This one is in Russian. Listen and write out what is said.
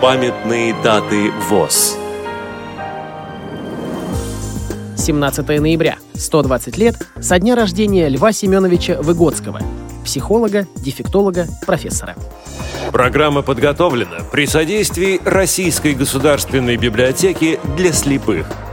Памятные даты ВОЗ. 17 ноября. 120 лет со дня рождения Льва Семеновича Выгодского, психолога, дефектолога, профессора. Программа подготовлена при содействии Российской государственной библиотеки для слепых –